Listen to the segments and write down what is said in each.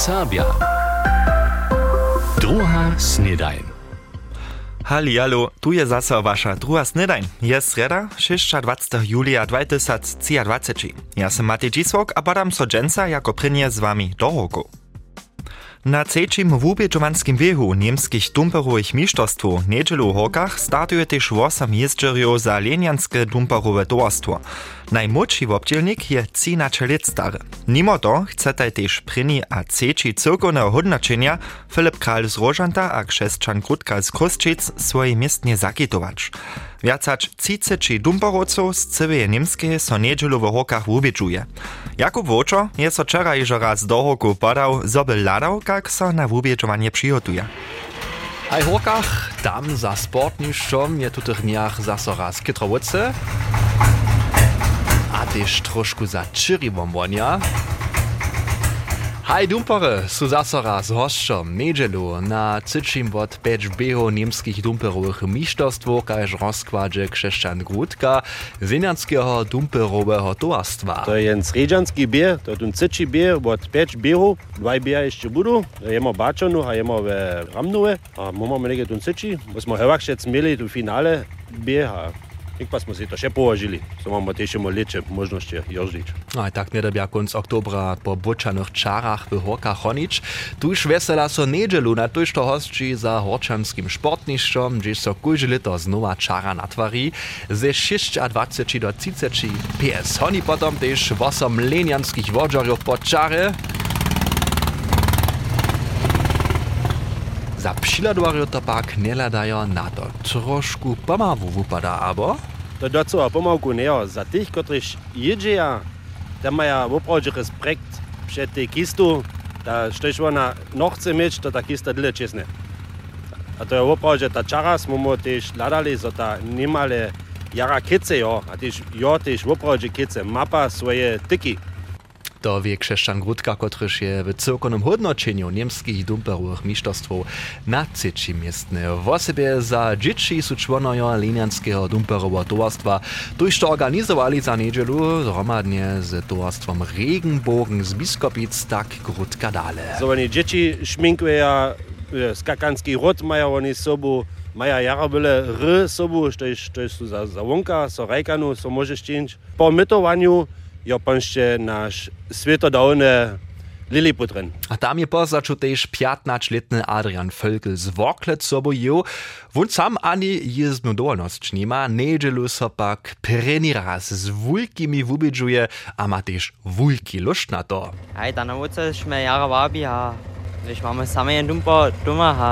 Serbia. Druga snedajn. Hallo, tu je zase wasza druga snedajn. Je sreda, 26. julia 2023. Ja sam Matej Dzisłok, a badam so dżęca jako prynie z wami do roku. Na trzecim wubědžovanskim wiehu niemskich dumperových mistrzostw niedzielu Hokach startuje też 8 jeźdźerów za lenianskie dumperowe towarstwo. Najmłodszy wobdzielnik je 13 lat stary. Mimo to chce też pryni a trzeci cyrkowne hodnoczenia Filip Kral z Rożanta a krzeszczan Krutka z Krusczyc swoje miestnie zakitować. Wiacać 30 dumperowców z całej niemskiej so niedzielu w Hokach wubědżuje. Jakub Wočo je so wczoraj raz do hoku podał, zoby ladał, jak so na wubědžovanie przygotuje. Aj Hokach, tam za sportniszczom je tutych dniach zaso raz kytrowice, a też troszkę za czyriwom wonia. Hej dumpere, su zaso raz hošćom nedželu na cyčim od peć beho niemskich dumperowych mistrzostwów, kaž rozkładzie krzeszczan Grudka zenianskeho dumperového towarstwa. To je jen sredžanski bier, to je ten cyči bier od peć beho, dvaj bier jeszcze budu, jemo bačonu a jemo ramnove, a momamo nekaj ten cyči, bo smo hevak šec mieli tu finale bier, ik pa smo si to še považili, so imamo też imamo lepše možnosti jeździć. No i tak nedobia konc oktobra po boczanych czarach w Horka Chonic. Tuż wesela so nedżelu na tuż to hostči za horčanskim športnišćom, gdzie so kujże lito znowa czara natwari. Ze 26 do 30 PS. Honi potom też 8 lenianskich wodżarów po czary. Za přiladovario to pak neladajo na to. Trošku pomavu vypadá, abo? To docela pomalku nie, za tých, ktoríž jedia, tam maja opravdu respekt przed tej kistu, da štož ona no chce mieć, to ta kista dyle česne. A to je opravdu, ta čara smo mu tež ladali, za ta nemale jara kice, jo, a tež jo tež opravdu kice, mapa svoje tyki. To wie krzeszczan Grudka, kotryż je w cyrkonym hodnoczeniu niemskich dumperowych mistrzostwów na trzecim miestne. W osobie za dzieci są członojo lenianskiego dumperowo towarstwa, tuż to organizowali za niedzielu zgromadnie z towarstwom Regenbogen z Biskopic, tak Grudka dale. So oni dzieci szminkują, skakanski rot mają oni sobą, mają jarabyle ry z sobą, to jest, to jest za, za łąka, so rajkanu, so może ścięć. Po mytowaniu jo panšte naš svetodavne Lilliputren. A tam je pozaču tež 15-letny Adrian Völkel z Woklec sobo ju. Wun sam ani jezdnu dolnosť nima, nedželu so pak preni raz z wulkimi wubidžuje, a ma tež wulki lušt na to. Hej, da na ulici sme jara vabi, a když máme sami jen dumpa doma, a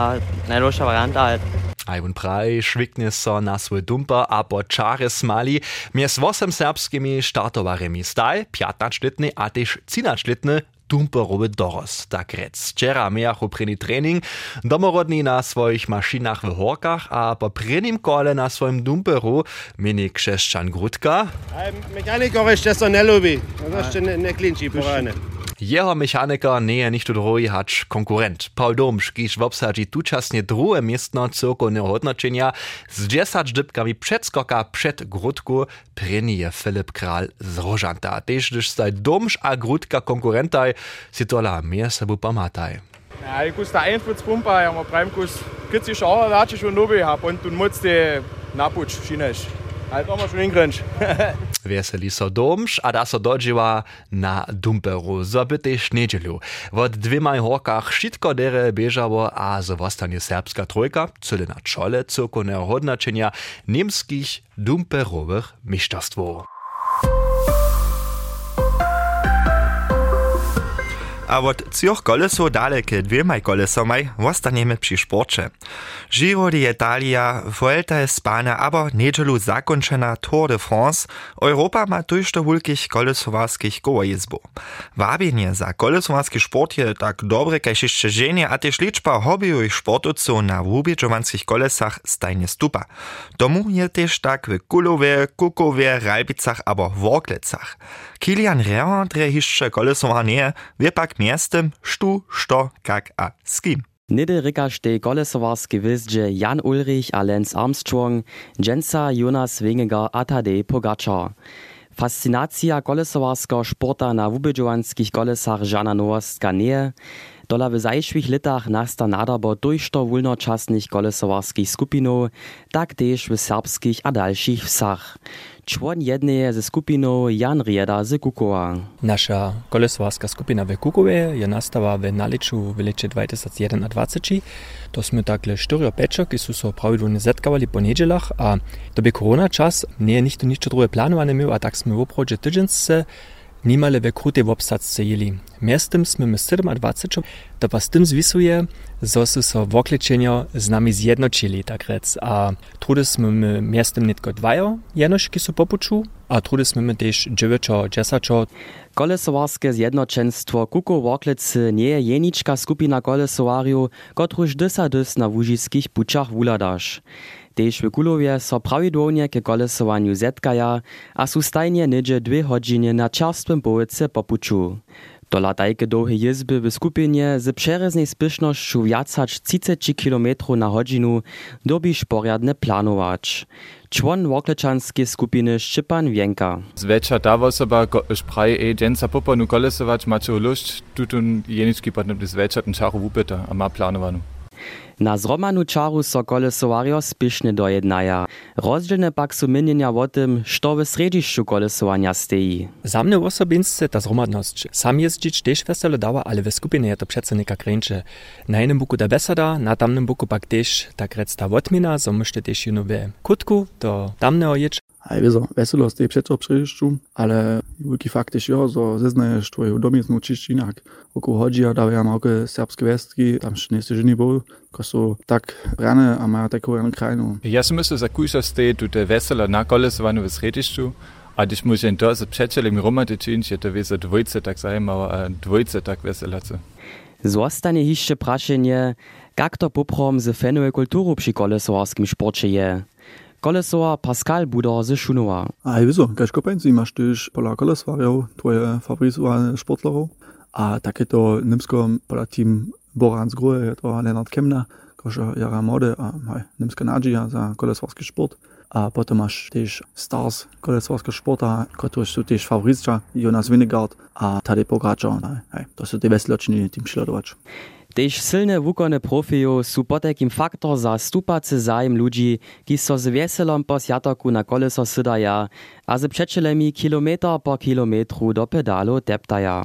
najloša varianta. Ajun praj švikne so na svoj dumper a po čare smali mies 8 serbskimi startowaremi staj, 15-letny a tež 13-letny dumperowy doros. Tak rec. Wczera miachu pryni trening, domorodni na swoich maszynach w horkach, a po prynim kole na swoim dumperu mini krzeszczan Grudka. Mechanikor jeszcze so nie lubi, to jeszcze nie, nie klinči porane. Jeho mechaniker nie je ništo hač konkurent. Paul Domš, kiž wobsadzi tučasnie drugie miestno cyrkowne hodnoczenia z 10 dybkami przedskoka przed Grudku, pryni je Filip Kral z Rożanta. Tež gdyż staj Domš a Grudka konkurentaj, si tola mehr sebu pamataj. Ja, ich kus da Einfutzpumper, ja, ma pravim, kus kici šala, da ćeš u nubi, a pon tu moc te napuč, šineš. Ale to masz ingrenč. Weseli so domš, a da so dodžiwa na dumperu, zoby tež nedželu. Wot dwymaj horkach šitko dere bežawo, a zo wostanie serbska trojka, cyle na czole cyrkowneho hodnoczenia niemskich dumperowych mistrzostwów. A od trzech kolesów dalekie dwiemaj kolesomaj wostaniemy przy sporcie. Giro d'Italia, Vuelta Espana, aber niedzielu zakończona Tour de France, Europa ma tuż do wulkich kolesowarskich kołojizbów. Wabienie za kolesowarski sport je tak dobre kaž jeszcze żenie, a też liczba hobbyowych sportowców na wubieżowanskich kolesach stajnie stupa. Tomu je też tak w Kulowie, Kukowie, Ralbicach, aber Worklecach. Kilian Reher dre jeszcze kolesowanie, wie pak miestem, sztu, što, kak a z kim. Nede rikaš te kolesovarske vizđe Jan Ulrich a Lance Armstrong, Jensa Jonas Wingegar a Tadej Pogačar. Fascinacija kolesovarskiego sporta na wubydżowanskich kolesach żana nowostka nie. Dola w zajszwych latach nasta nadabo dojšto wólnoczasnych kolesowarskich skupinów, tak też w serbskich a dalszych wsach. Član jedne ze skupinov Jan Rieda z Kukova. Naša kolesovárska skupina ve Kukove je nastala ve Naliču v leče 2021. To smo takle štirjo pečo, ki so se pravidelno zetkavali po nedeljah, a to bi korona čas, ne je nikto nič druge planovane imel, a tak smo v obhodže tedžen se nimale we krutej wobsadzce jeli. Miestem sme my 27, to pa z tym zwisuje, zo su so woklečenjo z nami zjednočili, tak rec. A trudy sme my miestem netko dvajo jenoški su popuču, a trudy sme my tež dziewieczo, dziesaczo. Kolesowarskie zjednoczeństwo Kuko Woklicy nie je jeniczka skupina kolesowariów, kotruż dysadys na łużyskich puczach wuladasz. Tež w Kulowie so prawidłownie ke kolesowaniu zetkaja, a su stajnie nydźe dwie godziny na czerstwym połyce popuczu. Dola tajke długie jezby w skupinie z przereznej spiesznością wiacać 30 km na godzinu dobisz poriadne planować. Człon wokleczanskiej skupiny Szczypan Wienka. Zwečer ta osoba spraj e dženca poponu kolesować macie lust, tutun jenički potem zwečer ten čaru vupeta, a ma planowanu. Na zromanu čaru so kolesowario spiešne dojednaja. Rozdzielne pak su mienienia o tym, što w središću kolesowania steji. Za mnie ta zromadność. Sam jeździć też weselo dała, ale w skupinie je to przece neka kręcze. Na jednym boku da besada, na tamnym boku pak też tak rec ta wotmina, so myšte też jeno w kutku, to tamne ojecz. Aj wieso, weselost je přeco przyjściu, ale wielki fakt jest jo, że zeznajesz twoją domiecną czyścinak. Około chodzi, a dawają małe serbskie westki, tam nie jest żadny był, ko są tak rane, a mają taką jedną krajną. Ja si myślę, że kujša ste tute veselo na kolesovanju v središću, a když môžem to s přečelem romady činč, je to wiese dvojce tak zajímavé a dvojce tak veselace. Zostanie hišće prašenje, kak to poprom z fenuje kulturu przy kolesowarskim sporcie je. Kolesor Pascal Budor se Schunoa. Ah, wieso, gleich Sie, immer stöch, Pola Koles war ja, tue Fabrice war Sportler, a taketo Nimsko, Pola Team Borans Gruhe, to Lennart Kemner, Koscher Jara nimsko a Nimskanadji, a Kolesors gesport. A potem masz też stars koleswarskiego sporta, którzy są też faworyzca, Jonas Winnegard, a Tadej Pogacar. Hej, to są te weseločiny tym śladować. Tež silne wukone profiju su potekim faktor za stupacy zajem ludzi, ki so z weselom po sjatoku na koleso sydaja, a z przeczelemi kilometr po kilometru do pedalu teptaja.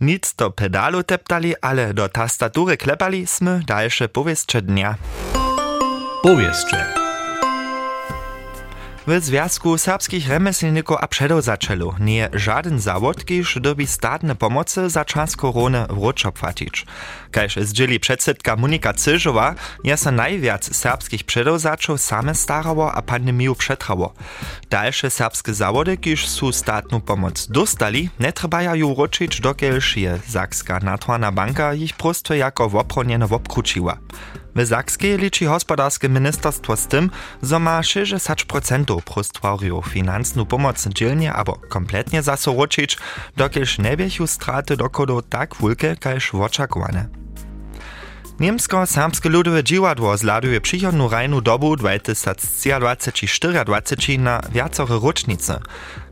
Nic do pedalu teptali, ale do tastatury klepali sme dalsze powiestrze dnia. Powiestrze. W Związku Serbskich Remeselników a Przedowzaczelu nie żaden zawod, kiż dobi statne pomocy za czas korony wróczo płacić. Kajż zdzieli przedsedka Monika Cyżowa, jest najwiac serbskich przedowzaczów same starało a pandemiu przetrało. Dalsze serbskie zawody, kiż su statną pomoc dostali, nie trzebają ju wrócić dokielż je Zakska Naturalna Banka ich prosto jako wopronieno wopkruciła. W Zakskiej liczy gospodarskie ministerstwo z tym, że ma 60% prostwariów finansną pomoc dzielnie albo kompletnie zasoroczyć, dokież nie straty dokodu tak wielkie, kajż oczekiwane. Niemsko-serbskie ludowe dziwadło zladuje przychodną rajnu dobu 2023-2024 na wiacore rocznice.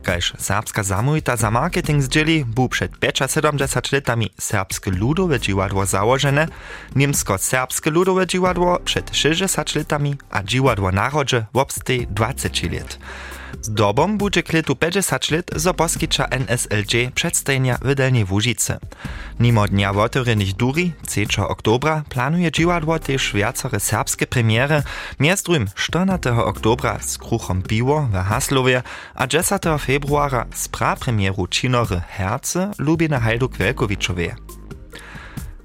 Kajż serbska zamójta za marketing zdzieli był przed 75 latami serbskie ludowe dziwadło założone, niemsko-serbskie ludowe dziwadło przed 60 latami, a dziwadło narodzie w obstej 20 lat. Z dobą będzie kletu 50 lat zo poskicza NSLG przedstawienia w Delnej Łużycy. Mimo dnia otvorenych duri, 3. oktobra, planuje dziwadło też wiacore serbskie premiery, między 14. oktobra z kruchom piwo w Haslowie, a 10. februara z prapremieru činory Herce Lubina Hajduk Welkowiczowie.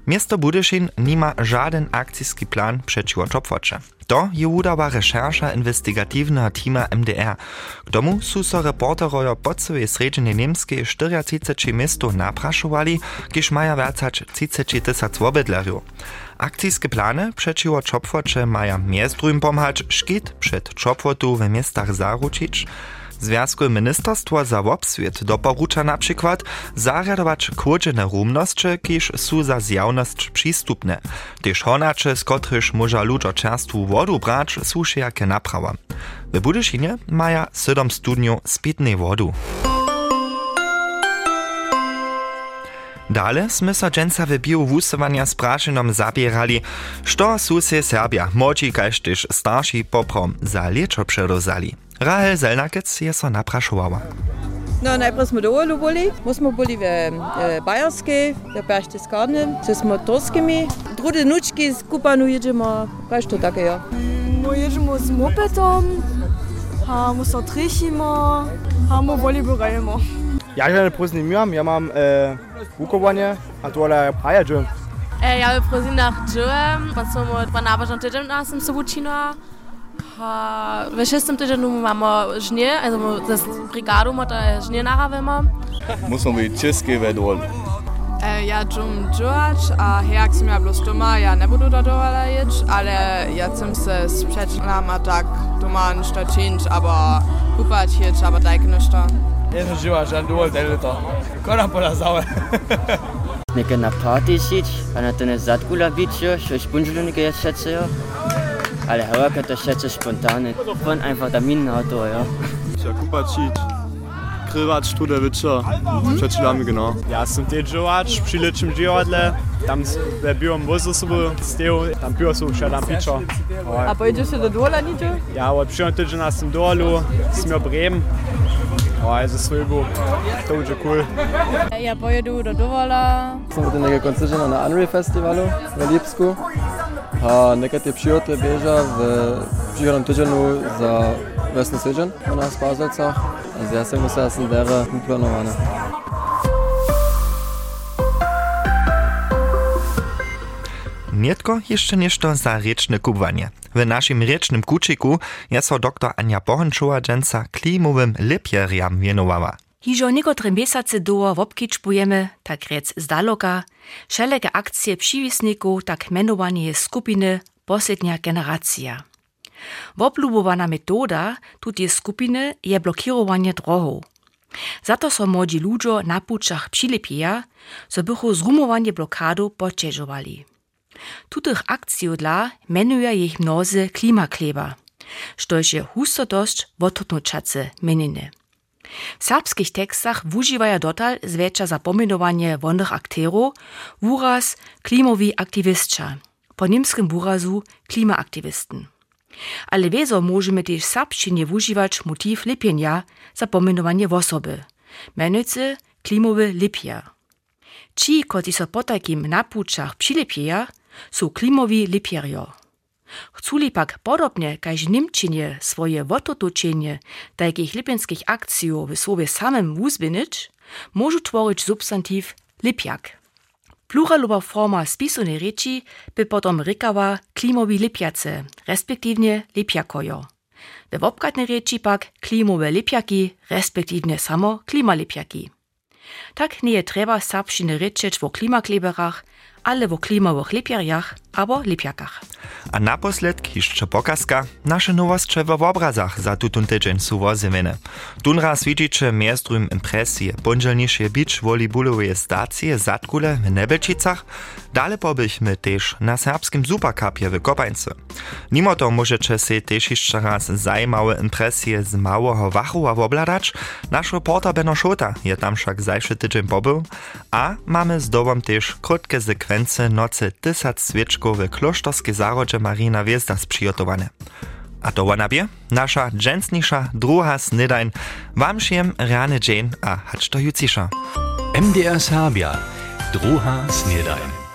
Miasto Budyszin nima żaden akcijski plan przeciwko czopwocze. To je udała rechercha investigatywnego teama MDR. K tomu su so reporterojo po całej sredźnej niemskiej 34 miasto napraszowali, kiż maja wracać 30 tysac obydlerów. Akcijskie plany przeciwko czopwocze maja miastrum pomhać szkit przed czopwotu w miastach zaručić, Związkowe Ministerstwo za Wobswiet doporucza na przykład zarjadować kłodzene rumnosće, kiż su za zjawność przystupne. Też honacze, z kotryż może ludzo czerstwu wodu brać, su šijakie naprawa. W Budyszynie maja 7 studniów z pitnej wodu. Dale sme so dženca w biu wusovania spraszenom zabierali, što su se Serbia, młodzi kaž tyž starši poprom za liečo předozali. Rahel Zelnakec je so naprašovala. No, najprej smo dovolj boli, mo smo boli v e, Bajerskej, v Berchtesgaden, co smo Torskimi. Druge nučki skupanu jedziemy, kaž to takie ja. Mo jedziemy z mopetom, a mo so trichimo, a mo voli borajemo. Ja želim poznim, ja mam e, vukovanje, a to je prajađe. E, ja bih prozinah džujem, pa smo pa nabažan tydzień na sam sobučino. Pa v šestem żnie, also das brigadu ma da żnie narawimy. Musimy być czeskie według. E, ja dżum dżuać, a jak som ja bloß doma, ja ne budu da dola jeć, ale ja chcem se sprzeć nama tak doma ništa činč, aber kupać jeć, aber dajk ništa. Jedno džuvač, a dovolj delito. Kona pola zave. Neke na party iść, a na ten zadkula bić jo, što spunžilo neke ja schätze jo. Ale chyba to schätze spontane. Von einfach da min Auto, ja. Ja, kupać iść. Krywać tu der Witscher. Przed chwilami genau. Ja sam te džuvač, přilečím dživadle, tam ve biom vozu sobu stěju, tam pivo jsou všadam pičo. A pojedziesz się do Dwola nidzie? Ja, od przyjom tydzień na tym dolu, smo Bremen. O, also svoj bo, to bude cool. Ja pojedu do Dovola. Som bude nekaj koncertov na Unreal Festivalu v Lipsku. A nekatere przyjoty bieža v przychodnom tydzieniu za vesny tydzień u nas w Bazelcach. Also ja sam musia sam dera uplanowane. Nietko jeszcze nieszto za rieczne kubwanie. W naszym riecznym kuczyku jest dr Ania Bohenschowa dżęca klimowym lepieriam wienowała. Hižo niekotre mjesace doło wobkičpujemy, tak rec z daloka, wszelkie akcje przywisników, tak menowanie skupiny poslednia generacja. Woblubowana metoda tutie skupiny je blokirowanie drohów. Za to so młodzi ludzie na puczach přilepieja, so bychu zrumowanie blokadu pocieżowali. Tutych akcji dla menuje ich mnozy klimakleber, štož je wotutnučace meniny. W serbskich tekstach wużywają dotal zwecza za pominowanie wonnych akterów wuraz klimowi aktywistka, po niemskim wurazu klimaaktywistin. Ale wezo możemy też w serbszczynie wużywać motyw lepienia za pominowanie osoby, mianowicie klimowy lepier. Ci, którzy so po takim napuczach přilepieja, są klimowi lepierio. Chculi pak podobnie kaž w Niemčinie swoje wototoczenie takich lepienskich akcji w słowie samym uzwinić, może tworzyć substantiv lepiak. Pluralowa forma spisane reči by potom rykała klimowi lepiace, respektywnie lepiakojo. We wopkatne reči pak klimowe lepiaki, respektywnie samo klimalepiaki. Tak nie je treba serbščiny rečeć wo klimakleberach, ale wo klimawych lepiarjach, abo lepiakach. A naposled jeszcze pokazka, nasze nowości w obrazach za tutun tydzień są wozywene. Tun raz widzicie miestrum impresje, pondzielniejsze beach volleyballowe stacje zatkule w Nebelčicach, dale pobyśmy też na serbskim supercupie w Kopańce. Mimo to możecie się też jeszcze raz zajmowe impresje z małego Wachowa obladać, nasz reporter Beno Szota je tam wszak zajszy tydzień pobył, a mamy z dobą też krótkie sekwencje nocy tysac świeczków w klosztorskie zarodzie Marina Wiezda sprzygotowane. A to wanabie, nasza dżęsnisza druga snydajn. Wam siem rany dzień, a hacz to jucisza. MDR Serbia, druga snydajn.